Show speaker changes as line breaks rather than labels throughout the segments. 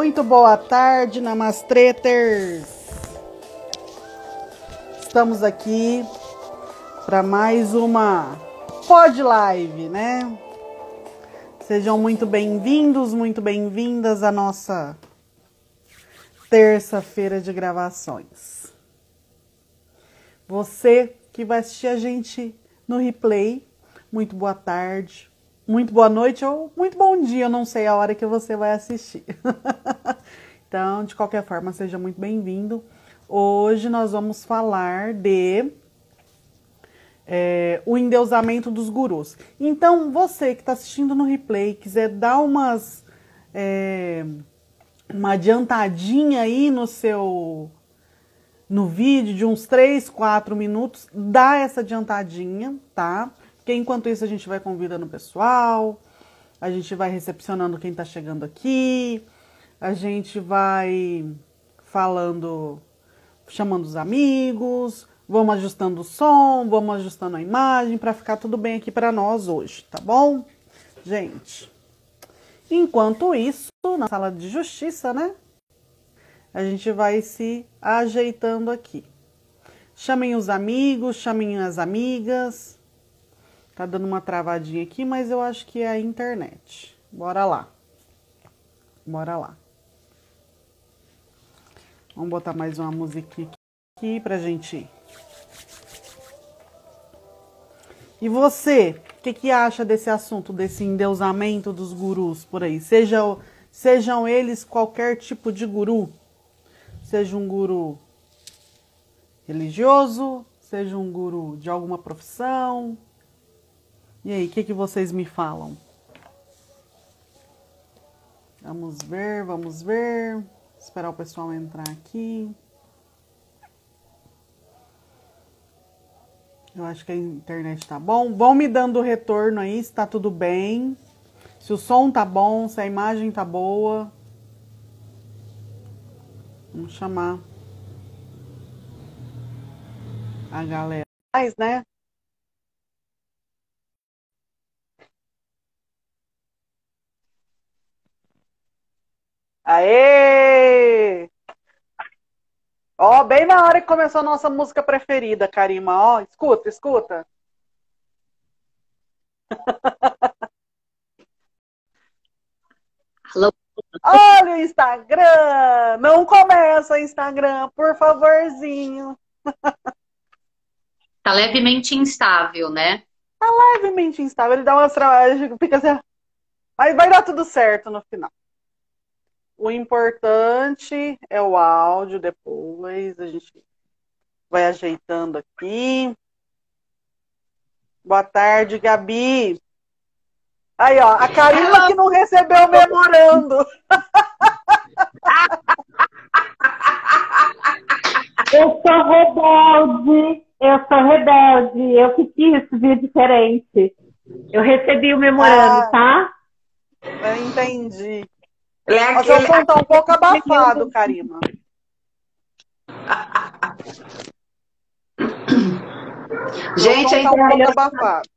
Muito boa tarde, Namastreters! Estamos aqui para mais uma Pod Live, né? Sejam muito bem-vindos, muito bem-vindas à nossa terça-feira de gravações. Você que vai assistir a gente no replay, muito boa tarde, muito boa noite ou muito bom dia, eu não sei a hora que você vai assistir. então, de qualquer forma, seja muito bem-vindo. Hoje nós vamos falar de é, o endeusamento dos gurus. Então, você que está assistindo no replay, quiser dar umas. É, uma adiantadinha aí no seu. no vídeo de uns 3, 4 minutos, dá essa adiantadinha, tá? Porque enquanto isso a gente vai convidando o pessoal, a gente vai recepcionando quem está chegando aqui, a gente vai falando, chamando os amigos, vamos ajustando o som, vamos ajustando a imagem para ficar tudo bem aqui para nós hoje, tá bom? Gente, enquanto isso, na sala de justiça, né? A gente vai se ajeitando aqui. Chamem os amigos, chamem as amigas. Tá dando uma travadinha aqui, mas eu acho que é a internet. Bora lá. Bora lá. Vamos botar mais uma musiquinha aqui pra gente. E você, o que, que acha desse assunto, desse endeusamento dos gurus por aí? Seja, sejam eles qualquer tipo de guru, seja um guru religioso, seja um guru de alguma profissão, e aí, o que, que vocês me falam? Vamos ver, vamos ver. Esperar o pessoal entrar aqui. Eu acho que a internet tá bom. Vão me dando retorno aí se tá tudo bem. Se o som tá bom, se a imagem tá boa. Vamos chamar a galera. Mas, né? Aê! Ó, bem na hora que começou a nossa música preferida, Karima. Ó, escuta, escuta.
Alô?
Olha o Instagram! Não começa o Instagram, por favorzinho.
Tá levemente instável, né?
Tá levemente instável. Ele dá umas travadas, fica assim. Mas vai dar tudo certo no final. O importante é o áudio depois. A gente vai ajeitando aqui. Boa tarde, Gabi. Aí, ó, a Karina que não recebeu o memorando.
Eu sou rebelde, eu sou rebelde, eu que quis vir diferente. Eu recebi o memorando,
Ah.
tá?
Eu entendi.
Ele é
Mas eu
aquele.
som tá um pouco abafado, Karina.
Gente, a,
o som tá um pouco
internet-
abafado.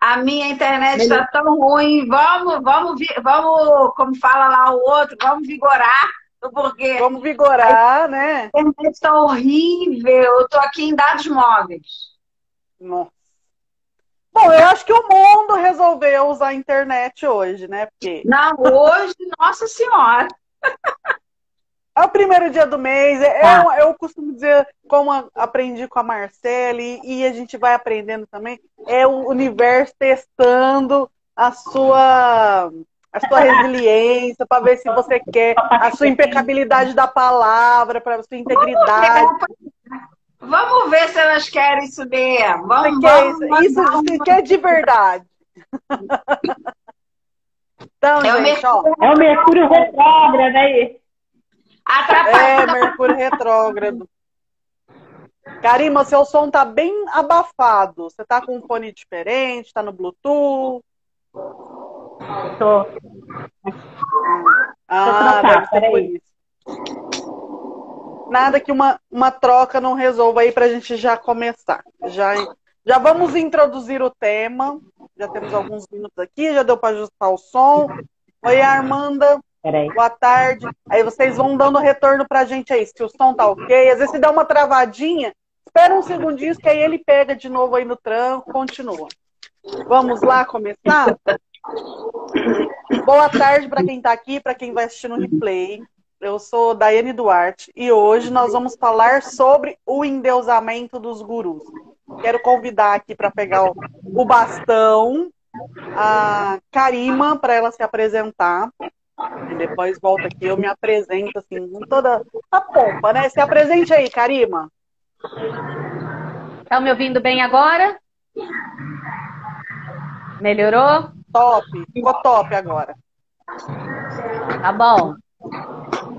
a minha internet está tão ruim. Vamos, vamos, vamos, como fala lá o outro, vamos vigorar, porque
Vamos vigorar, né?
a internet está horrível. Eu estou aqui em dados móveis.
Nossa. Bom, eu acho que o mundo resolveu usar a internet hoje, né? Porque
Não, hoje, nossa senhora.
é o primeiro dia do mês. é-
Tá.
é- eu costumo dizer, como aprendi com a Marcele, e a gente vai aprendendo também, é o universo testando a sua, a sua resiliência, para ver se você quer, a sua impecabilidade da palavra, para a sua integridade.
Vamos ver se elas querem isso mesmo.
Você
Vamos,
quer
vamos,
isso, isso quer de verdade. Então,
É o
gente, ó.
É o Mercúrio retrógrado aí.
É,
Atrapalha.
Mercúrio retrógrado. Karima, seu som tá bem abafado. Você tá com um fone diferente, tá no Bluetooth.
Tô.
Ah,
trocar,
deve ser por
peraí.
isso. Nada que uma, uma troca não resolva aí pra gente já começar. Já, já vamos introduzir o tema. Já temos alguns minutos aqui, já deu para ajustar o som. Oi, Armanda.
Peraí.
Boa tarde. Aí vocês vão dando retorno pra gente aí, se o som tá ok. Às vezes se dá uma travadinha, espera um segundinho que aí ele pega de novo aí no tranco, continua. Vamos lá começar? Boa tarde para quem está aqui, para quem vai assistir no replay. Eu sou Daiane Duarte e hoje nós vamos falar sobre o endeusamento dos gurus. Quero convidar aqui para pegar o, o bastão a Karima para ela se apresentar. E depois volta aqui, eu me apresento assim, com toda a pompa, né? Se apresente aí, Karima.
Estão me ouvindo bem agora? Melhorou?
Top, ficou top agora.
Tá bom.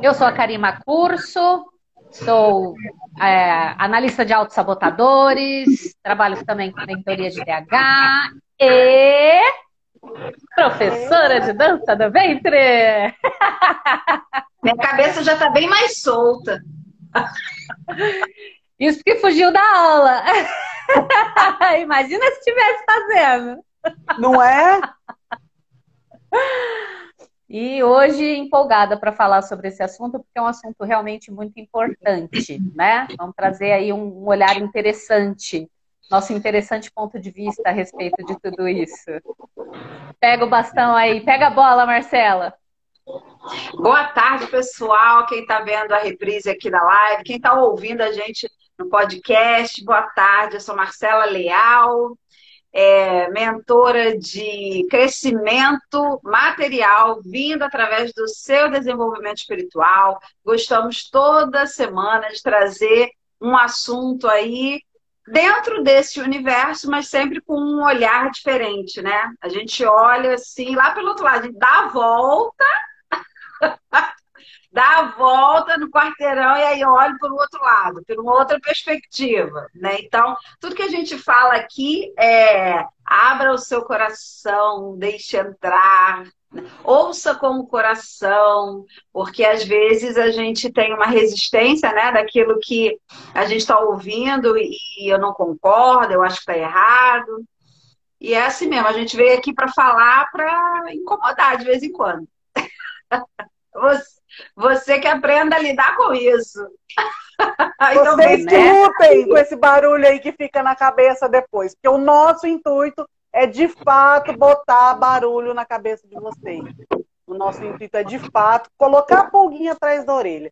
Eu sou a Karima Curso, sou é, analista de autossabotadores, trabalho também com mentoria de DH e professora de dança do ventre.
Minha cabeça já está bem mais solta.
Isso que fugiu da aula. Imagina se estivesse fazendo.
Não é?
E hoje empolgada para falar sobre esse assunto, porque é um assunto realmente muito importante, né? Vamos trazer aí um olhar interessante, nosso interessante ponto de vista a respeito de tudo isso. Pega o bastão aí, pega a bola, Marcela.
Boa tarde, pessoal. Quem está vendo a reprise aqui da live, quem está ouvindo a gente no podcast, boa tarde. Eu sou Marcela Leal, é, mentora de crescimento material, vindo através do seu desenvolvimento espiritual. Gostamos toda semana de trazer um assunto aí dentro desse universo, mas sempre com um olhar diferente, né? A gente olha assim, lá pelo outro lado, a gente dá a volta dá a volta no quarteirão e aí olho para o outro lado, por uma outra perspectiva, né? Então, tudo que a gente fala aqui é abra o seu coração, deixe entrar, né? ouça com o coração, porque às vezes a gente tem uma resistência, né, daquilo que a gente está ouvindo e eu não concordo, eu acho que está errado. E é assim mesmo, a gente veio aqui para falar, para incomodar de vez em quando. Você você que aprenda a lidar com isso.
Vocês que né? lutem com esse barulho aí que fica na cabeça depois. Porque o nosso intuito é, de fato, botar barulho na cabeça de vocês. O nosso intuito é, de fato, colocar a pulguinha atrás da orelha.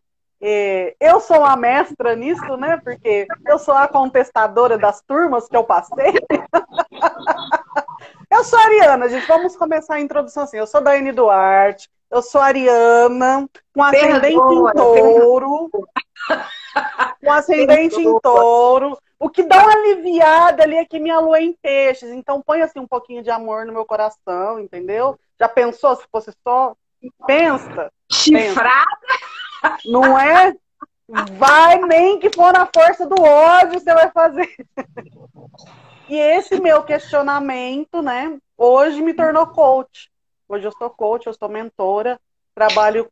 Eu sou uma mestra nisso, né? Porque eu sou a contestadora das turmas que eu passei. Eu sou a Ariana, gente. Vamos começar a introdução assim. Eu sou Daiane Duarte, eu sou ariana, com ascendente em touro. Com ascendente em touro. O que dá uma aliviada ali é que minha lua é em peixes. Então põe assim um pouquinho de amor no meu coração, entendeu? Já pensou se fosse só? Pensa.
Chifrada?
Não é? Vai nem que for na força do ódio, você vai fazer. E esse meu questionamento, né, hoje me tornou coach. Hoje eu sou coach, eu sou mentora, trabalho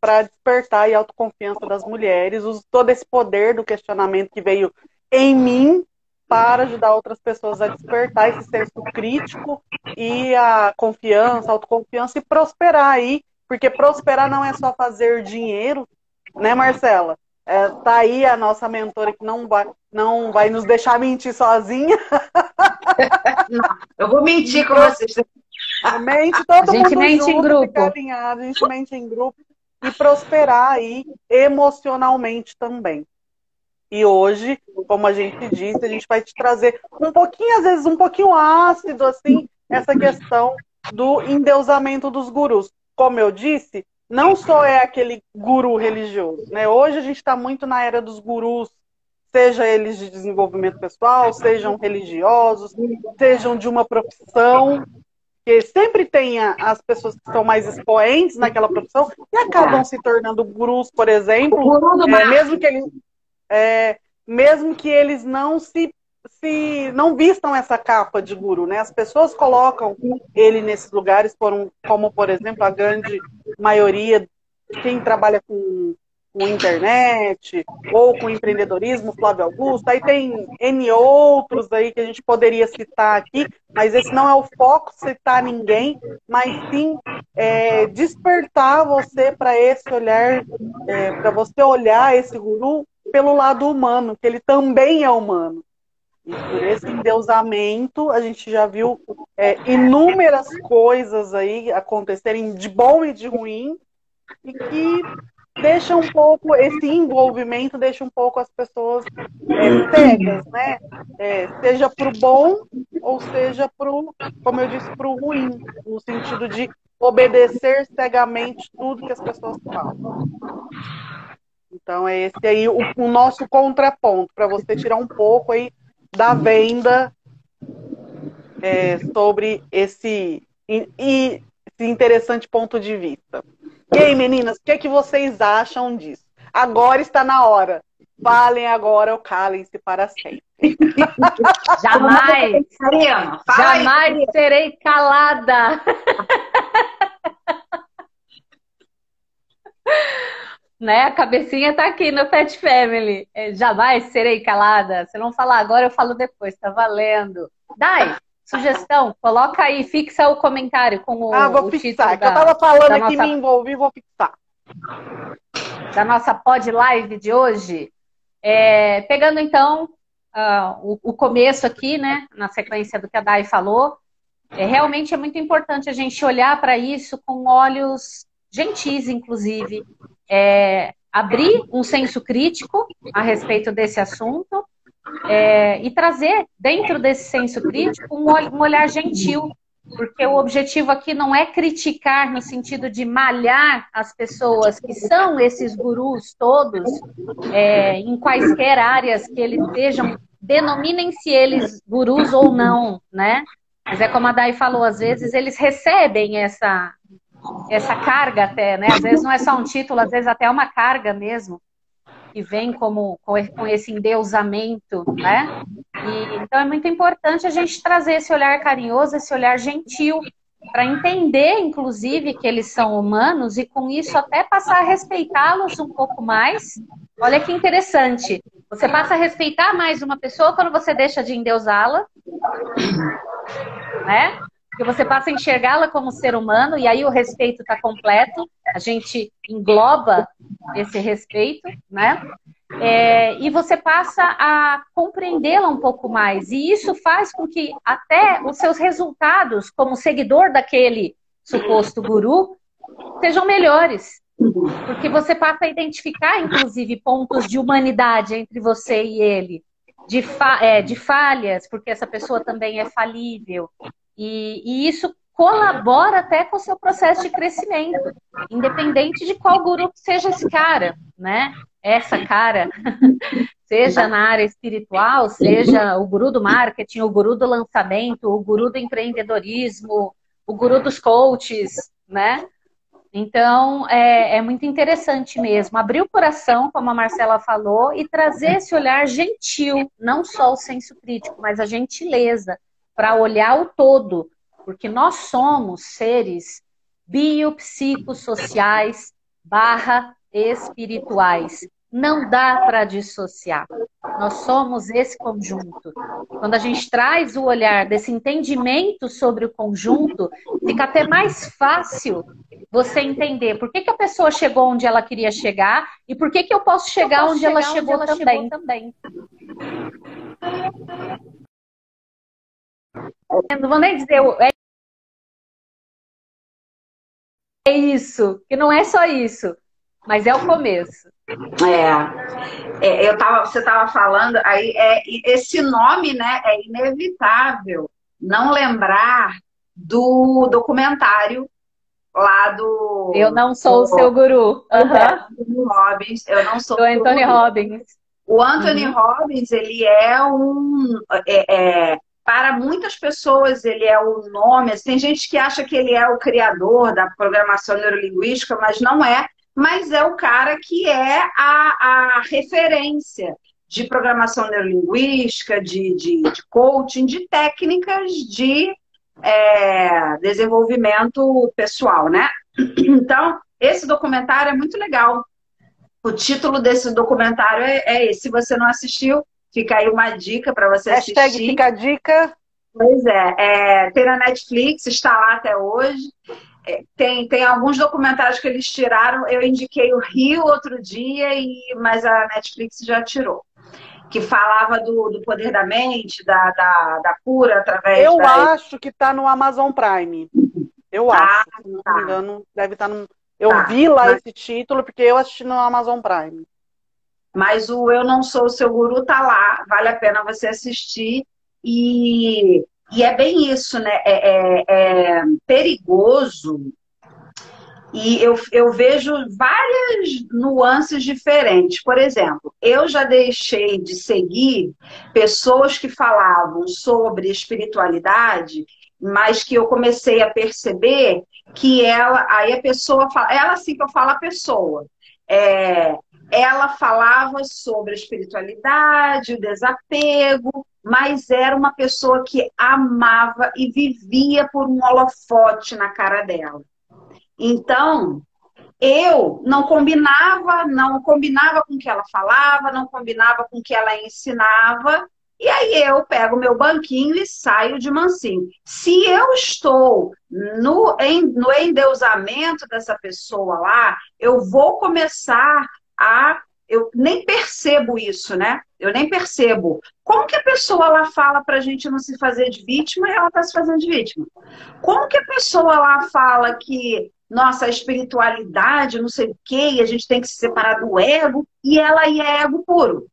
para despertar e autoconfiança das mulheres, uso todo esse poder do questionamento que veio em mim para ajudar outras pessoas a despertar esse senso crítico e a confiança, a autoconfiança e prosperar aí, porque prosperar não é só fazer dinheiro, né, Marcela? É, tá aí a nossa mentora que não vai, não vai nos deixar mentir sozinha.
Não, eu vou mentir com vocês.
Mente todo a gente mundo mente junto, em grupo. Alinhado, a gente mente em grupo e prosperar aí emocionalmente também. E hoje, como a gente disse, a gente vai te trazer um pouquinho, às vezes, um pouquinho ácido, assim, essa questão do endeusamento dos gurus. Como eu disse, não só é aquele guru religioso, né? Hoje a gente está muito na era dos gurus, seja eles de desenvolvimento pessoal, sejam religiosos, sejam de uma profissão, porque sempre tem as pessoas que são mais expoentes naquela profissão e acabam se tornando gurus, por exemplo, é, mesmo que eles é, mesmo que eles não se, se não vistam essa capa de guru, né? As pessoas colocam ele nesses lugares, por um, como por exemplo a grande maioria quem trabalha com com internet ou com empreendedorismo, Flávio Augusto. Aí tem N outros aí que a gente poderia citar aqui, mas esse não é o foco, citar ninguém, mas sim é, despertar você para esse olhar, é, para você olhar esse guru pelo lado humano, que ele também é humano. E por esse endeusamento, a gente já viu é, inúmeras coisas aí acontecerem de bom e de ruim, e que deixa um pouco, esse envolvimento deixa um pouco as pessoas é, cegas, né? É, seja para o bom ou seja para como eu disse, para o ruim, no sentido de obedecer cegamente tudo que as pessoas falam. Então é esse aí o, o nosso contraponto, para você tirar um pouco aí da venda é, sobre esse, e, e, esse interessante ponto de vista. E aí, meninas, o que, é que vocês acham disso? Agora está na hora. Falem agora ou calem-se para sempre.
Jamais! jamais serei calada! né? A cabecinha tá aqui no Pet Family. É, jamais serei calada. Se não falar agora, eu falo depois. Tá valendo. Dai, Sugestão, coloca aí, fixa o comentário com o,
ah, vou
o
fixar. Da, eu tava falando aqui, nossa, me envolvi, vou fixar.
Da nossa pod live de hoje. É, pegando então uh, o, o, começo aqui, né, na sequência do que a Dai falou, é, realmente é muito importante a gente olhar para isso com olhos gentis, inclusive. É, abrir um senso crítico a respeito desse assunto é, e trazer dentro desse senso crítico um, um olhar gentil, porque o objetivo aqui não é criticar no sentido de malhar as pessoas que são esses gurus todos, é, em quaisquer áreas que eles sejam, denominem-se eles gurus ou não, né? Mas é como a Dai falou, às vezes eles recebem essa, essa carga até, né? Às vezes não é só um título, às vezes até é uma carga mesmo que vem como com esse endeusamento, né? E, então é muito importante a gente trazer esse olhar carinhoso, esse olhar gentil, para entender, inclusive, que eles são humanos e com isso até passar a respeitá-los um pouco mais. Olha que interessante. Você passa a respeitar mais uma pessoa quando você deixa de endeusá-la, né? Porque você passa a enxergá-la como ser humano e aí o respeito está completo, a gente engloba esse respeito, né? É, e você passa a compreendê-la um pouco mais. E isso faz com que até os seus resultados como seguidor daquele suposto guru sejam melhores. Porque você passa a identificar, inclusive, pontos de humanidade entre você e ele, de, fa é, de falhas, porque essa pessoa também é falível, e, e isso colabora até com o seu processo de crescimento, independente de qual guru seja esse cara, né? Essa cara, seja na área espiritual, seja o guru do marketing, o guru do lançamento, o guru do empreendedorismo, o guru dos coaches, né? Então, é, é, muito interessante mesmo abrir o coração, como a Marcela falou, e trazer esse olhar gentil, não só o senso crítico, mas a gentileza, para olhar o todo, porque nós somos seres biopsicossociais barra espirituais. Não dá para dissociar. Nós somos esse conjunto. Quando a gente traz o olhar desse entendimento sobre o conjunto, fica até mais fácil você entender por que, que a pessoa chegou onde ela queria chegar e por que, que eu posso chegar, eu posso onde, chegar ela onde, chegou, ela também. chegou também. Não vou nem dizer. É isso, que não é só isso, mas é o começo.
É, é eu tava, você estava falando, aí é, esse nome, né, é inevitável não lembrar do documentário lá do.
Eu não sou do, o seu guru.
Uhum. Robbins, eu não sou.
Do Anthony Robbins.
O Anthony uhum. Robbins, ele é um. É, é, para muitas pessoas ele é o nome, assim, tem gente que acha que ele é o criador da programação neurolinguística, mas não é, mas é o cara que é a, a referência de programação neurolinguística, de, de, de coaching, de técnicas de é, desenvolvimento pessoal, né? Então, esse documentário é muito legal. O título desse documentário é, é esse. Se você não assistiu, Fica aí uma dica para você Hashtag assistir.
Fica a dica.
Pois é, é, tem na Netflix, está lá até hoje. é, tem, tem alguns documentários que eles tiraram. Eu indiquei o Rio outro dia, e, mas a Netflix já tirou. Que falava do, do poder da mente, da, da, da cura através
Eu
da...
acho que está no Amazon Prime. Eu
Tá,
acho. Se não
tá.
me engano, deve estar no. Eu
Tá,
vi lá
mas-
esse título porque eu assisti no Amazon Prime.
Mas o Eu Não Sou o Seu Guru tá lá, vale a pena você assistir. E, e é bem isso, né? É, é- é perigoso. E eu, eu vejo várias nuances diferentes. Por exemplo, eu já deixei de seguir pessoas que falavam sobre espiritualidade, mas que eu comecei a perceber que ela, aí a pessoa fala, ela sim que eu falo a pessoa. É, ela falava sobre a espiritualidade, o desapego, mas era uma pessoa que amava e vivia por um holofote na cara dela. Então, eu não combinava, não combinava com o que ela falava, não combinava com o que ela ensinava, e aí eu pego meu banquinho e saio de mansinho. Se eu estou no, em, no endeusamento dessa pessoa lá, eu vou começar a. Eu nem percebo isso, né? Eu nem percebo. Como que a pessoa lá fala pra gente não se fazer de vítima e ela tá se fazendo de vítima? Como que a pessoa lá fala que, nossa, a espiritualidade, não sei o quê, e a gente tem que se separar do ego, e ela aí é ego puro?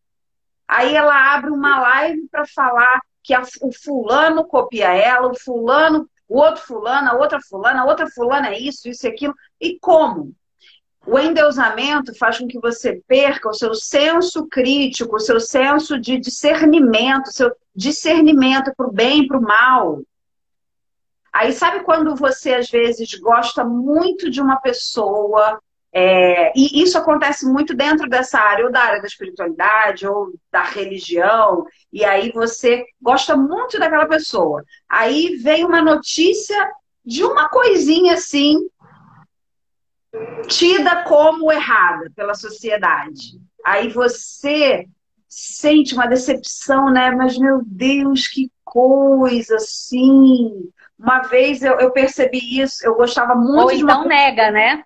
Aí ela abre uma live para falar que a- o fulano copia ela, o fulano, o outro fulano, a outra fulana, a outra fulana é isso, isso e aquilo. E como? O endeusamento faz com que você perca o seu senso crítico, o seu senso de discernimento, seu discernimento para o bem e para o mal. Aí sabe quando você às vezes gosta muito de uma pessoa, é, e isso acontece muito dentro dessa área, ou da área da espiritualidade, ou da religião, e aí você gosta muito daquela pessoa. Aí vem uma notícia de uma coisinha assim, tida como errada pela sociedade. Aí você sente uma decepção, né? Mas meu Deus, que coisa assim. Uma vez eu, eu percebi isso, eu gostava muito
Ou
de uma
então nega, né?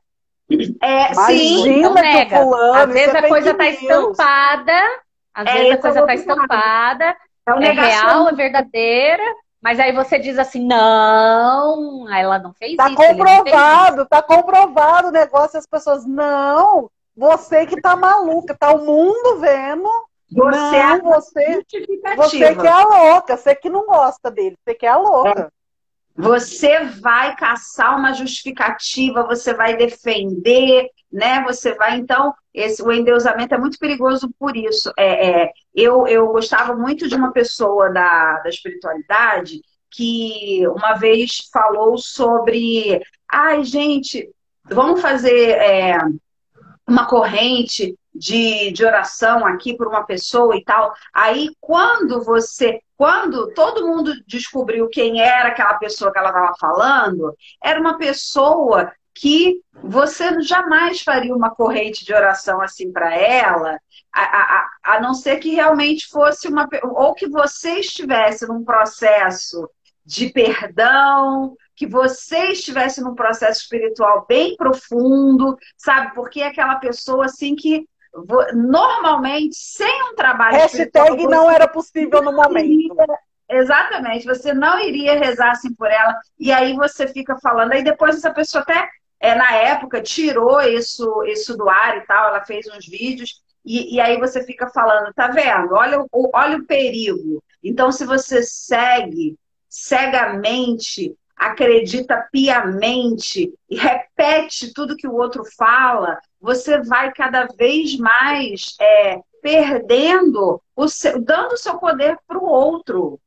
é, sim,
então nega.
fulano.
Às vezes
é
a coisa tá estampada, às
É,
vezes a coisa tá estampada,
é
é real, é verdadeira, mas aí você diz assim, não, ela não fez
Tá
isso, isso.
comprovado, tá comprovado o negócio. As pessoas, não, você que tá maluca, tá o mundo vendo.
Você é
não, você,
justificativa.
você que é a louca, você que não gosta dele, você que é a louca.
Você vai caçar uma justificativa, você vai defender, né? Você vai, então, esse, o endeusamento é muito perigoso por isso. É, é, eu, eu gostava muito de uma pessoa da, da espiritualidade que uma vez falou sobre ai, gente, vamos fazer é, uma corrente de, de oração aqui por uma pessoa e tal. Aí, quando você, quando todo mundo descobriu quem era aquela pessoa que ela estava falando, era uma pessoa que você jamais faria uma corrente de oração assim para ela, a, a, a não ser que realmente fosse uma. ou que você estivesse num processo de perdão, que você estivesse num processo espiritual bem profundo, sabe? Porque é aquela pessoa assim que normalmente sem um trabalho
Hashtag não era possível no momento.
Exatamente, você não iria rezar assim por ela, e aí você fica falando, aí depois essa pessoa até, é, na época, tirou isso, isso do ar e tal, ela fez uns vídeos, e, e aí você fica falando, tá vendo? Olha, o- olha o perigo. Então, se você segue cegamente, acredita piamente e repete tudo que o outro fala, você vai cada vez mais é, perdendo, o seu, dando o seu poder para o outro.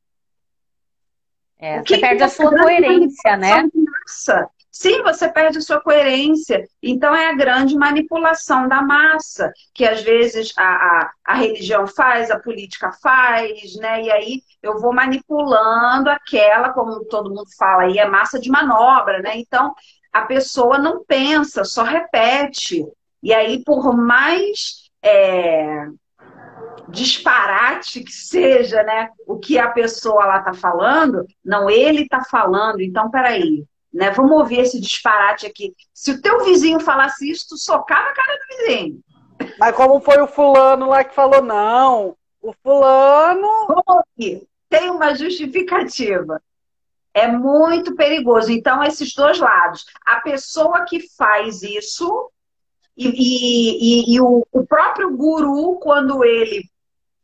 É,
O que
você perde a
que
sua
grande
coerência, né?
massa. Sim, você perde sua coerência. Então é a grande manipulação da massa, que às vezes a, a, a religião faz, a política faz, né? E aí eu vou manipulando aquela, como todo mundo fala aí, é massa de manobra, né? Então a pessoa não pensa, só repete. E aí, por mais é, disparate que seja, né? O que a pessoa lá tá falando, não ele tá falando. Então, peraí, né? Vamos ouvir esse disparate aqui. Se o teu vizinho falasse isso, tu socava a cara do vizinho.
Mas como foi o fulano lá que falou, não, o fulano.
Vamos ouvir. Tem uma justificativa. É muito perigoso. Então, esses dois lados. A pessoa que faz isso e, e, e, e o, o próprio guru, quando ele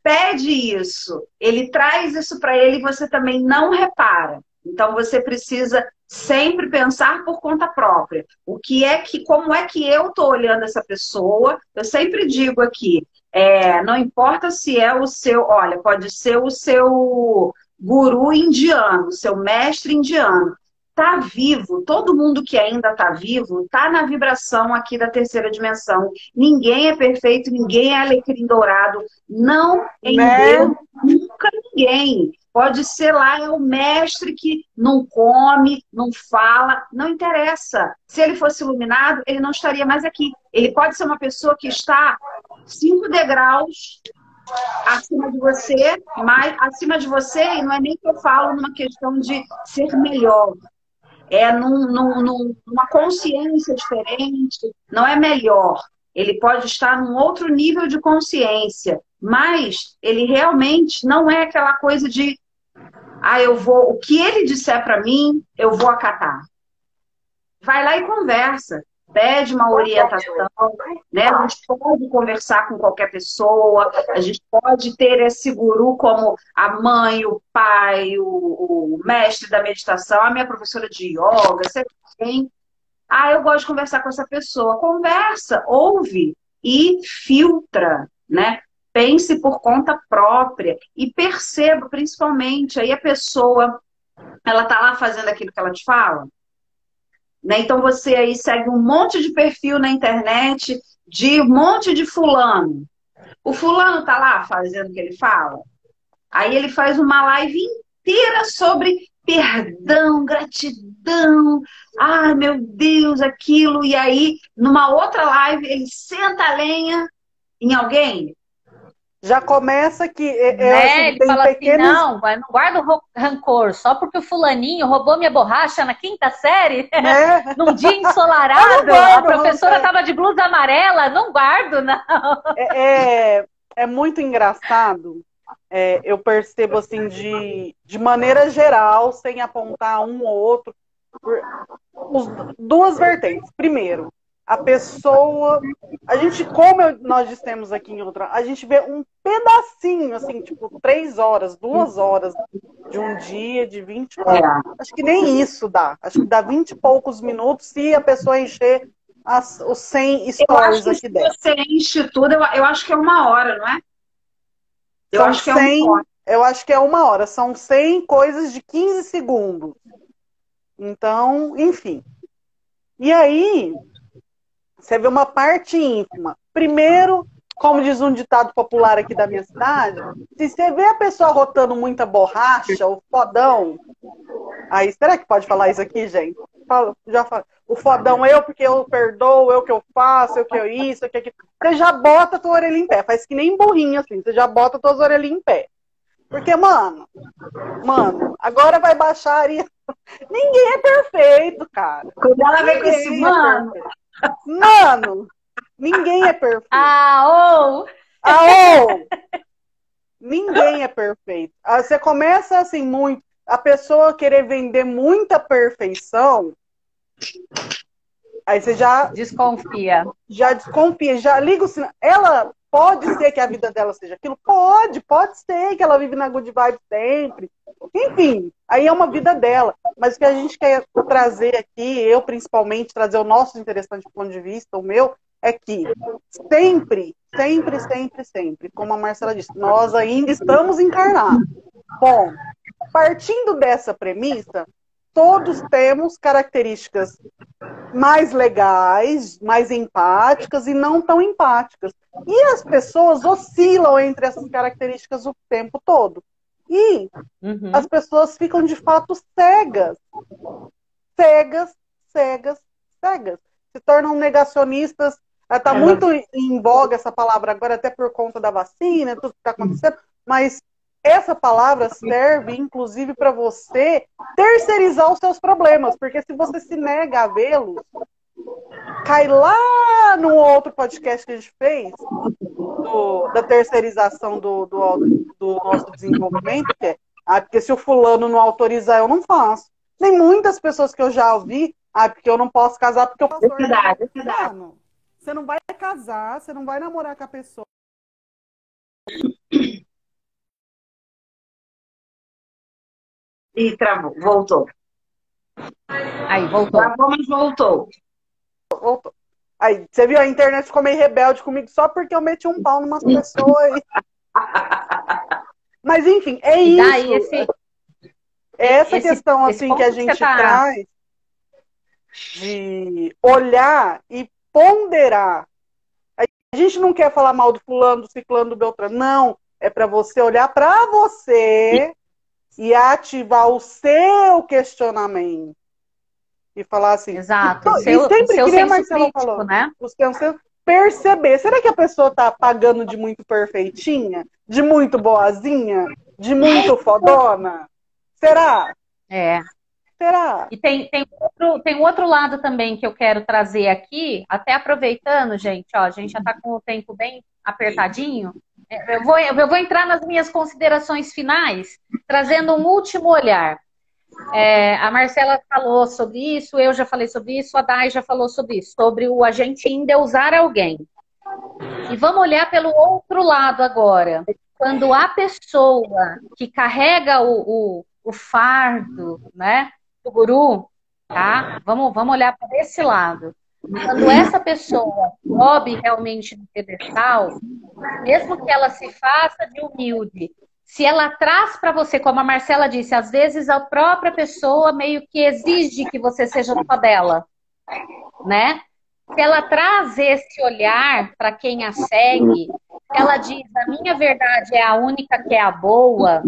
pede isso, ele traz isso para ele e você também não repara. Então você precisa sempre pensar por conta própria. O que é que, como é que eu estou olhando essa pessoa? Eu sempre digo aqui, é, não importa se é o seu, olha, pode ser o seu guru indiano, seu mestre indiano está vivo, todo mundo que ainda está vivo está na vibração aqui da terceira dimensão. Ninguém é perfeito, ninguém é alecrim dourado, não em né? Deus, nunca ninguém. Pode ser lá, é o mestre que não come, não fala, não interessa. Se ele fosse iluminado, ele não estaria mais aqui. Ele pode ser uma pessoa que está cinco degraus acima de você, mas acima de você, e não é nem que eu falo numa questão de ser melhor, é num, num, numa consciência diferente, não é melhor. Ele pode estar num outro nível de consciência, mas ele realmente não é aquela coisa de ah, eu vou, o que ele disser para mim, eu vou acatar. Vai lá e conversa pede uma orientação, né? A gente pode conversar com qualquer pessoa, a gente pode ter esse guru como a mãe, o pai, o, o mestre da meditação, a minha professora de yoga, você tem. Ah, eu gosto de conversar com essa pessoa. Conversa, ouve e filtra, né? Pense por conta própria e perceba, principalmente, aí a pessoa, ela tá lá fazendo aquilo que ela te fala, né? Então você aí segue um monte de perfil na internet de um monte de fulano. O fulano tá lá fazendo o que ele fala. Aí ele faz uma live inteira sobre perdão, gratidão. Ai, meu Deus, aquilo. E aí, numa outra live, ele senta a lenha em alguém
já começa que. É,
né? Ele fala assim, pequenos... assim: não, não guarda rancor, só porque o fulaninho roubou minha borracha na quinta série, né? num dia ensolarado, a professora estava de blusa amarela, não guardo, não.
É, é, é muito engraçado. É, eu percebo assim de, de maneira geral, sem apontar um ou outro, por, os, duas vertentes. Primeiro, a pessoa. A gente, como eu, nós dissemos aqui em outra, a gente vê um pedacinho, assim, tipo, três horas, duas horas de um dia, de vinte. É. Acho que nem isso dá. Acho que dá vinte e poucos minutos se a pessoa encher as, os 100 stories aqui dentro.
Se você enche tudo, eu, eu acho que é uma hora, não é?
Eu São acho que 100, é uma hora. Eu acho que é uma hora. São 100 coisas de 15 segundos. Então, enfim. E aí, você vê uma parte ínfima. Primeiro, como diz um ditado popular aqui da minha cidade, se você vê a pessoa rotando muita borracha, o fodão. Aí, será que pode falar isso aqui, gente? Fala, já fala. O fodão eu, porque eu perdoo, eu que eu faço, eu que eu isso, eu que aquilo. Você já bota a tua orelha em pé. Faz que nem burrinho assim. Você já bota as tuas orelhinhas em pé. Porque, mano, mano, agora vai baixar e. Ninguém é perfeito, cara.
Quando ela vem com esse é mano. É
Mano, ninguém é perfeito.
Aô!
Aô! Ninguém é perfeito. Ah, você começa assim muito, a pessoa querer vender muita perfeição, aí você já
desconfia.
Já desconfia, já liga o sinal. Ela pode ser que a vida dela seja aquilo, pode, pode ser que ela vive na good vibe sempre. Enfim, aí é uma vida dela. Mas o que a gente quer trazer aqui, eu principalmente, trazer o nosso interessante ponto de vista, o meu, é que sempre, sempre, sempre, sempre, como a Marcela disse, nós ainda estamos encarnados. Bom, partindo dessa premissa, todos temos características mais legais, mais empáticas e não tão empáticas. E as pessoas oscilam entre essas características o tempo todo. E uhum. as pessoas ficam de fato cegas. Cegas, cegas, cegas. Se tornam negacionistas. Está é, muito em voga essa palavra agora, até por conta da vacina, tudo que está acontecendo. Mas essa palavra serve, inclusive, para você terceirizar os seus problemas, porque se você se nega a vê-los, cai lá no outro podcast que a gente fez, do, da terceirização do, do, do, nosso desenvolvimento, que é, ah, porque se o fulano não autorizar, eu não faço. Tem muitas pessoas que eu já ouvi, ah, porque eu não posso casar porque o pastor...
Verdade, é verdade.
Você não vai casar, você não vai namorar com a pessoa.
E travou, voltou.
Aí, voltou.
Travou, mas voltou.
Voltou. Aí, você viu, a internet ficou meio rebelde comigo só porque eu meti um pau numa pessoa aí. Mas, enfim, é isso. Daí, esse, Essa esse, questão, assim, que a gente que tá... traz de olhar e ponderar. A gente não quer falar mal do fulano, do ciclano, do Beltrano. Não. É para você olhar para você e ativar o seu questionamento. E falar assim.
Exato. E, seu, e sempre seu que Marcelo crítico, falou, né?
Os perceber. Será que a pessoa tá pagando de muito perfeitinha? De muito boazinha? De muito fodona? Será?
É.
Será?
E tem, tem, outro, tem outro lado também que eu quero trazer aqui, até aproveitando, gente, ó, a gente já está com o tempo bem apertadinho. É, eu vou, eu vou entrar nas minhas considerações finais, trazendo um último olhar. É, a Marcela falou sobre isso, eu já falei sobre isso, a Dai já falou sobre isso, sobre o agente endeusar alguém. E vamos olhar pelo outro lado agora. Quando a pessoa que carrega o, o, o fardo, né, do guru, tá? Vamos, vamos olhar para esse lado. Quando essa pessoa sobe realmente no pedestal, mesmo que ela se faça de humilde, se ela traz para você, como a Marcela disse, às vezes a própria pessoa meio que exige que você seja só dela, né? Se ela traz esse olhar para quem a segue, ela diz: a minha verdade é a única que é a boa.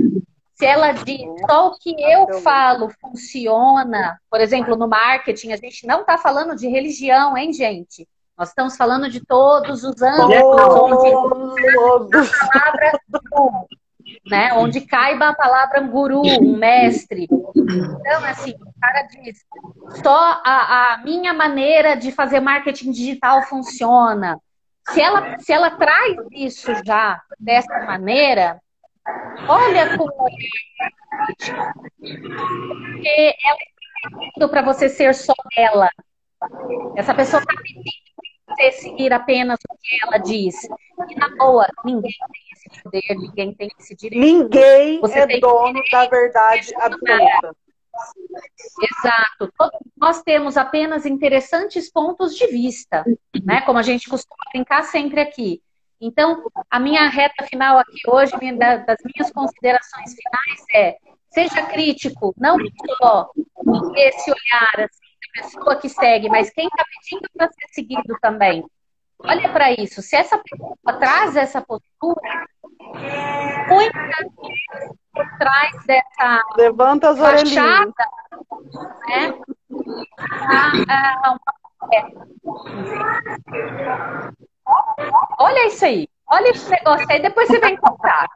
Se ela diz só o que eu falo funciona, por exemplo, no marketing, a gente não está falando de religião, hein, gente? Nós estamos falando de todos os anos, onde a palavra né? Onde caiba a palavra guru, um mestre. Então, assim, o cara diz, só a, a minha maneira de fazer marketing digital funciona. Se ela, se ela traz isso já dessa maneira, olha como porque ela está pedindo para você ser só ela. Essa pessoa está pedindo para você seguir apenas o que ela diz. E na boa, ninguém tem esse poder, ninguém tem esse direito.
Ninguém Você é dono da verdade absoluta.
Exato. Todos nós temos apenas interessantes pontos de vista, né? Como a gente costuma brincar sempre aqui. Então, a minha reta final aqui hoje, das minhas considerações finais é seja crítico, não só esse olhar assim, da pessoa que segue, mas quem está pedindo para ser seguido também. Olha para isso. Se essa pessoa traz essa postura, muitas vezes por trás dessa
Levanta as fachada,
né, Olha isso aí. Olha esse negócio aí. Depois você vem comprar.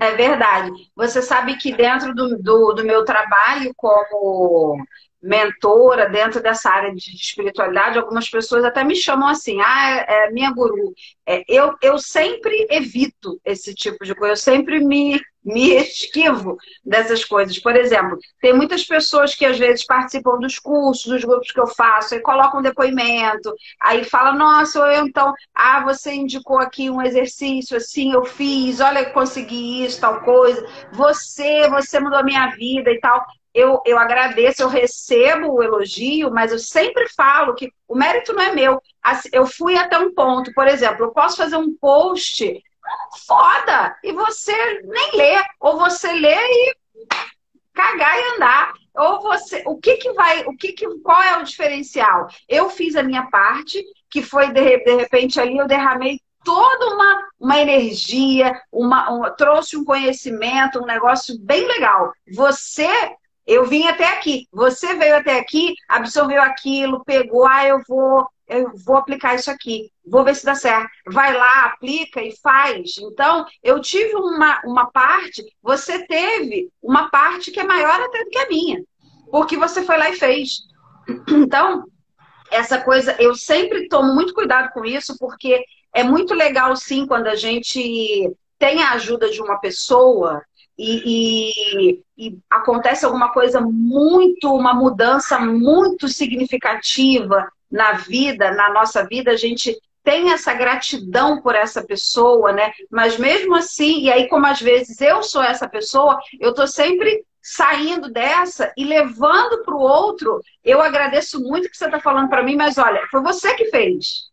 É verdade. Você sabe que dentro do, do, do meu trabalho como mentora dentro dessa área de espiritualidade, algumas pessoas até me chamam assim, ah, é, é minha guru. É, eu, eu sempre evito esse tipo de coisa, eu sempre me, me esquivo dessas coisas. Por exemplo, tem muitas pessoas que às vezes participam dos cursos, dos grupos que eu faço, e colocam um depoimento, aí fala, nossa, eu então, ah, você indicou aqui um exercício assim, eu fiz, olha, consegui isso, tal coisa, você, você mudou a minha vida e tal eu, eu agradeço, eu recebo o elogio, mas eu sempre falo que o mérito não é meu. Eu fui até um ponto, por exemplo, eu posso fazer um post foda e você nem lê, ou você lê e cagar e andar. Ou você, o que que vai, o que que, qual é o diferencial? Eu fiz a minha parte, que foi de, de repente ali eu derramei toda uma, uma energia, uma, trouxe um conhecimento, um negócio bem legal. Você eu vim até aqui. Você veio até aqui, absorveu aquilo, pegou, ah, eu vou eu vou aplicar isso aqui, vou ver se dá certo. Vai lá, aplica e faz. Então, eu tive uma, uma parte, você teve uma parte que é maior até do que a minha, porque você foi lá e fez. Então, essa coisa, eu sempre tomo muito cuidado com isso, porque é muito legal, sim, quando a gente tem a ajuda de uma pessoa e, e, e, acontece alguma coisa muito, uma mudança muito significativa na vida, na nossa vida, a gente tem essa gratidão por essa pessoa, né? Mas mesmo assim, e aí como às vezes eu sou essa pessoa, eu tô sempre saindo dessa e levando para o outro. Eu agradeço muito que você está falando para mim, mas olha, foi você que fez.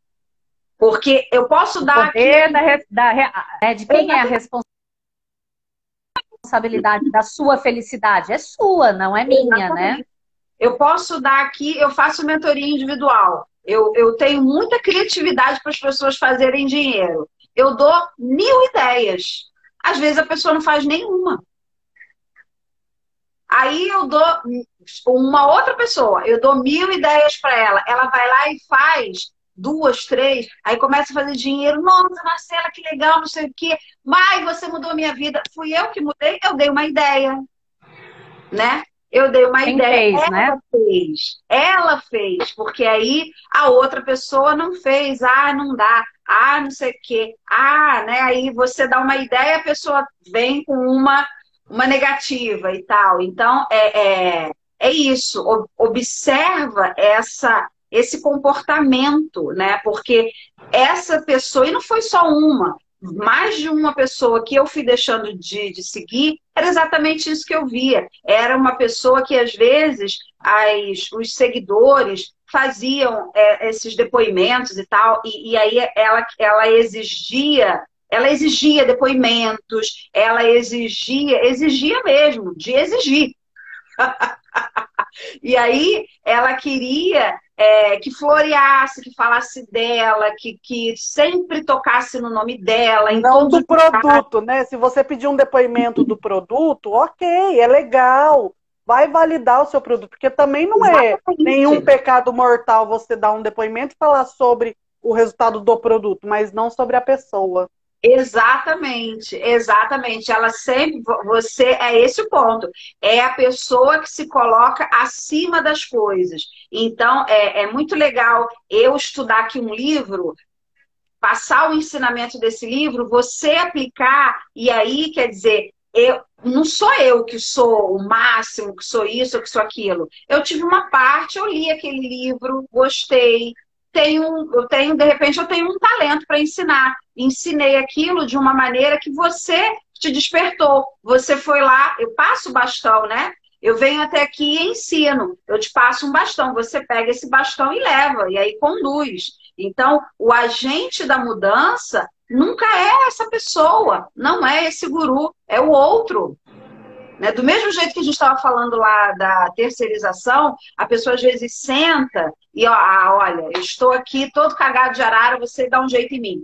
Porque eu posso dar.
aqui... da, da, é, de quem é a responsabilidade da sua felicidade? É sua, não é minha, né? Exatamente. né?
Eu posso dar aqui, eu faço mentoria individual. Eu, eu tenho muita criatividade para as pessoas fazerem dinheiro. Eu dou mil ideias. Às vezes a pessoa não faz nenhuma. Aí eu dou uma outra pessoa, eu dou mil ideias para ela. Ela vai lá e faz duas, três, aí começa a fazer dinheiro. Nossa, Marcela, que legal, não sei o quê. Mas você mudou minha vida. Fui eu que mudei, eu dei uma ideia. Né? Eu dei uma
Quem
ideia.
Fez,
ela
né?
fez. Ela fez, porque aí a outra pessoa não fez. Ah, não dá. Ah, não sei o quê. Ah, né? Aí você dá uma ideia, a pessoa vem com uma uma negativa e tal. Então, é, é, é isso. Observa essa, esse comportamento, né? Porque essa pessoa, e não foi só uma, mais de uma pessoa que eu fui deixando de, de seguir, era exatamente isso que eu via. Era uma pessoa que, às vezes, as, os seguidores faziam é, esses depoimentos e tal, e, e aí ela, ela exigia ela exigia depoimentos, ela exigia, exigia mesmo, de exigir. e aí ela queria é, que floreasse, que falasse dela, que, que sempre tocasse no nome dela.
Não do produto, né? Se você pedir um depoimento do produto, ok, é legal. Vai validar o seu produto, porque também não é Exatamente. nenhum pecado mortal você dar um depoimento e falar sobre o resultado do produto, mas não sobre a pessoa.
Exatamente, exatamente. Ela sempre, você é esse o ponto. É a pessoa que se coloca acima das coisas. Então, é, é muito legal eu estudar aqui um livro, passar o ensinamento desse livro, você aplicar, e aí, quer dizer, eu, não sou eu que sou o máximo, que sou isso, que sou aquilo. Eu tive uma parte, eu li aquele livro, gostei, tenho, eu tenho, de repente, eu tenho um talento para ensinar. Ensinei aquilo de uma maneira que você te despertou. Você foi lá, eu passo o bastão, né? Eu venho até aqui e ensino. Eu te passo um bastão, você pega esse bastão e leva, e aí conduz. Então, o agente da mudança nunca é essa pessoa, não é esse guru, é o outro. Né? Do mesmo jeito que a gente estava falando lá da terceirização, a pessoa às vezes senta e, ó, ah, olha, eu estou aqui todo cagado de arara, você dá um jeito em mim.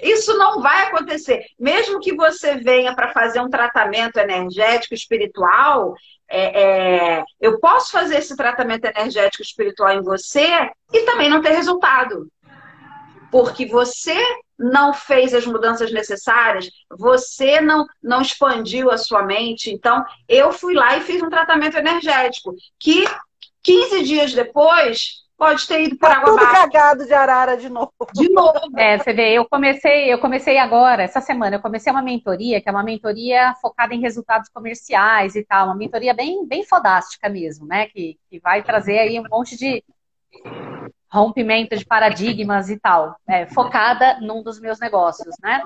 Isso não vai acontecer. Mesmo que você venha para fazer um tratamento energético espiritual, é, é, eu posso fazer esse tratamento energético espiritual em você e também não ter resultado. Porque você não fez as mudanças necessárias, você não, não expandiu a sua mente. Então, eu fui lá e fiz um tratamento energético, que 15 dias depois pode ter ido por tá água
tudo abaixo. cagado de arara de novo.
De novo. É, você vê, eu comecei, eu comecei agora, essa semana, eu comecei uma mentoria, que é uma mentoria focada em resultados comerciais e tal, uma mentoria bem, bem fodástica mesmo, né? Que, que vai trazer aí um monte de rompimento de paradigmas e tal, é, focada num dos meus negócios, né?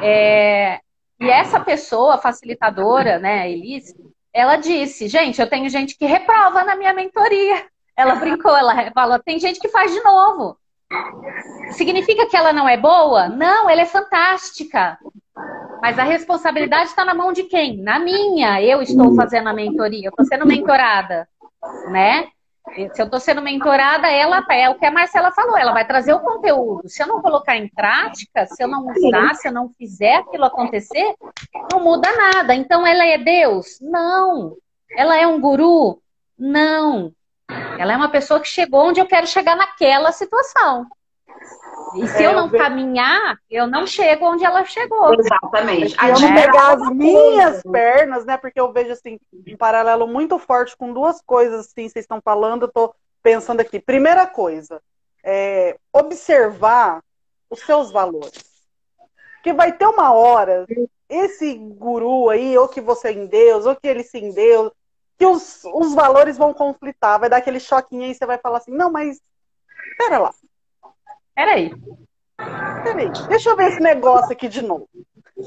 É, e essa pessoa facilitadora, né, Elise, ela disse, gente, eu tenho gente que reprova na minha mentoria. Ela brincou, ela falou, tem gente que faz de novo. Significa que ela não é boa? Não, ela é fantástica. Mas a responsabilidade está na mão de quem? Na minha. Eu estou fazendo a mentoria, eu estou sendo mentorada, né? Se eu estou sendo mentorada, ela é o que a Marcela falou, ela vai trazer o conteúdo. Se eu não colocar em prática, se eu não usar, se eu não fizer aquilo acontecer, não muda nada. Então ela é Deus? Não. Ela é um guru? Não. Ela é uma pessoa que chegou onde eu quero chegar naquela situação. E se é, eu não eu caminhar, eu não chego onde ela chegou.
Exatamente.
Se eu não pegar as minhas pernas, né? Porque eu vejo assim, um paralelo muito forte com duas coisas assim, vocês estão falando, eu tô pensando aqui. Primeira coisa, é observar os seus valores. Porque vai ter uma hora, esse guru aí, ou que você é em Deus, ou que ele se em Deus, que os, os valores vão conflitar, vai dar aquele choquinho aí, você vai falar assim, não, mas pera lá.
Peraí.
Peraí, deixa eu ver esse negócio aqui de novo.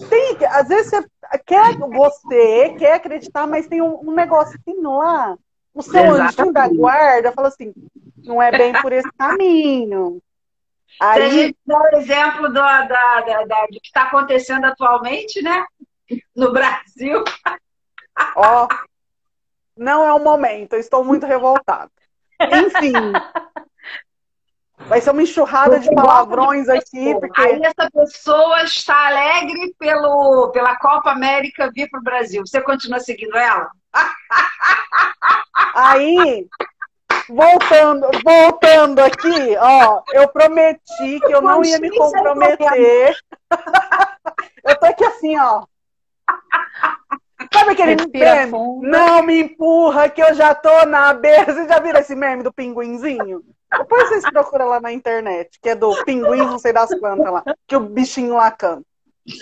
Tem, às vezes você quer, você quer acreditar, mas tem um, um negocinho assim lá. O seu Exatamente. anjinho da guarda fala assim, não é bem por esse caminho.
Aí... Se a gente dá o exemplo do, da, da, da, do que está acontecendo atualmente, né? No Brasil.
Ó, não é o momento, eu estou muito revoltada. Enfim, Vai ser uma enxurrada de palavrões aqui. Porque...
Aí essa pessoa está alegre pelo, pela Copa América vir para o Brasil. Você continua seguindo ela?
Aí, voltando, voltando aqui, ó, eu prometi que eu não ia me comprometer. Eu tô aqui assim, ó. Sabe aquele meme? Não me empurra que eu já tô na beira. Você já viram esse meme do pinguinzinho? Depois vocês procuram lá na internet, que é do pinguim, não sei das quantas lá, que o bichinho lá canta.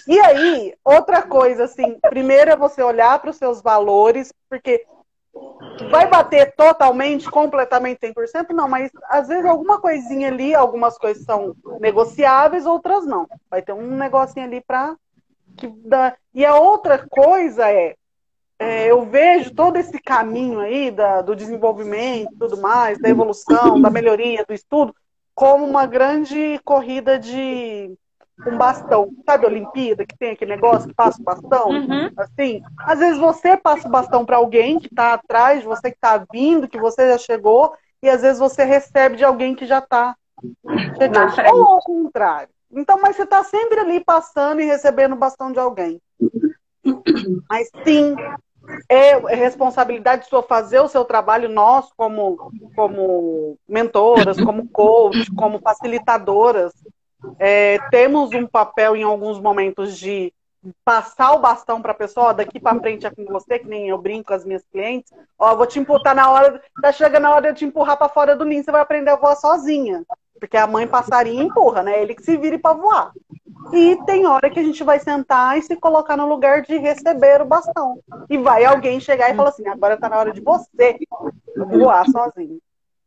E aí, outra coisa, assim, primeiro é você olhar para os seus valores, porque vai bater totalmente, completamente 100%? Não, mas às vezes alguma coisinha ali, algumas coisas são negociáveis, outras não. Vai ter um negocinho ali para. E a outra coisa é é, eu vejo todo esse caminho aí da, do desenvolvimento tudo mais, da evolução, da melhoria, do estudo, como uma grande corrida de um bastão. Sabe a Olimpíada, que tem aquele negócio que passa o bastão? Uhum. Assim, às vezes você passa o bastão para alguém que está atrás, você que está vindo, que você já chegou, e às vezes você recebe de alguém que já está chegando. Ou ao contrário. Então, mas você está sempre ali passando e recebendo o bastão de alguém. Mas sim, é, é responsabilidade sua fazer o seu trabalho, nós, como, como mentoras, como coach, como facilitadoras, é, temos um papel em alguns momentos de passar o bastão para a pessoa, daqui para frente é com você, que nem eu brinco com as minhas clientes. Ó, vou te empurrar na hora, tá chegando a hora de te empurrar para fora do ninho, você vai aprender a voar sozinha. Porque a mãe passarinho empurra, né? Ele que se vire para voar. E tem hora que a gente vai sentar e se colocar no lugar de receber o bastão. E vai alguém chegar e falar assim: agora está na hora de você voar sozinho.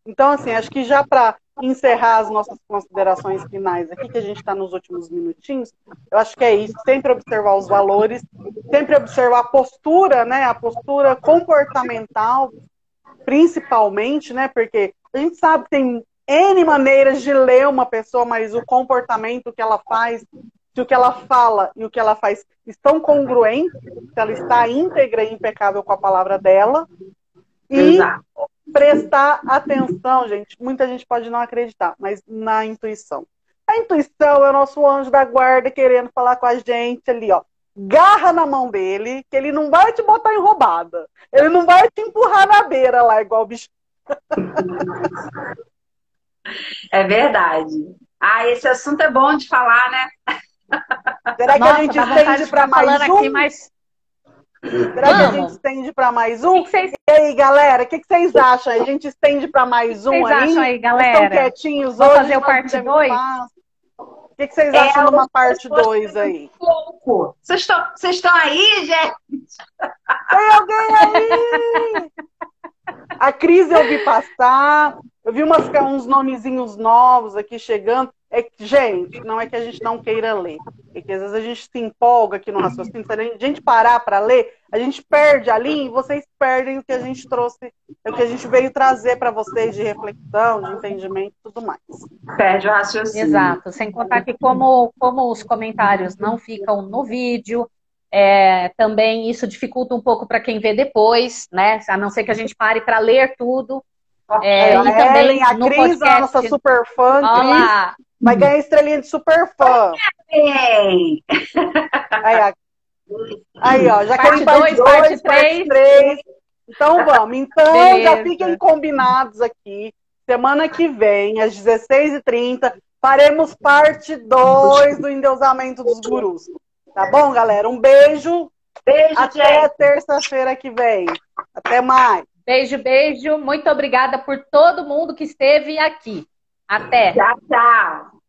Então, assim, acho que já para encerrar as nossas considerações finais aqui, que a gente está nos últimos minutinhos, eu acho que é isso. Sempre observar os valores, sempre observar a postura, né? A postura comportamental, principalmente, né? Porque a gente sabe que tem N maneiras de ler uma pessoa, mas o comportamento que ela faz, se o que ela fala e o que ela faz estão congruentes, se ela está íntegra e impecável com a palavra dela. E Exato. prestar atenção, gente. Muita gente pode não acreditar, mas na intuição. A intuição é o nosso anjo da guarda querendo falar com a gente ali, ó. Garra na mão dele, que ele não vai te botar em roubada. Ele não vai te empurrar na beira lá, igual o bicho.
É verdade. Ah, esse assunto é bom de falar, né?
Será que Nossa, a gente estende para mais um? Aqui, mas... Será Vamos. que a gente estende para mais um? Que que vocês... E aí, galera, o que, que, vocês acham? A gente estende para mais um
aí?
Vocês
acham aí, galera?
Estão quietinhos
Vamos hoje? fazer o parte 2?
O que, que vocês acham é, de uma parte 2 aí?
Vocês estão, vocês estão aí, gente?
Tem alguém aí? A Cris eu vi passar. Eu vi umas, uns nomezinhos novos aqui chegando. É que, gente, não é que a gente não queira ler. É que às vezes a gente se empolga aqui no raciocínio. Se a gente parar para ler, a gente perde ali e vocês perdem o que a gente trouxe, o que a gente veio trazer para vocês de reflexão, de entendimento e tudo mais.
Perde o raciocínio.
Exato. Sem contar que como, como os comentários não ficam no vídeo, é, também isso dificulta um pouco para quem vê depois, né? A não ser que a gente pare para ler tudo.
É, e também a Cris, podcast... a nossa super fã, Cris, vai ganhar estrelinha de super fã. Aí, aí, ó, já parte 2, parte 3. Então vamos. Então Beleza. já fiquem combinados aqui. Semana que vem, às 16h30, faremos parte 2 do endeusamento dos gurus. Tá bom, galera? Um beijo.
Beijo,
Até terça-feira que vem. Até mais.
Beijo, beijo. Muito obrigada por todo mundo que esteve aqui. Até.
Tchau, tchau.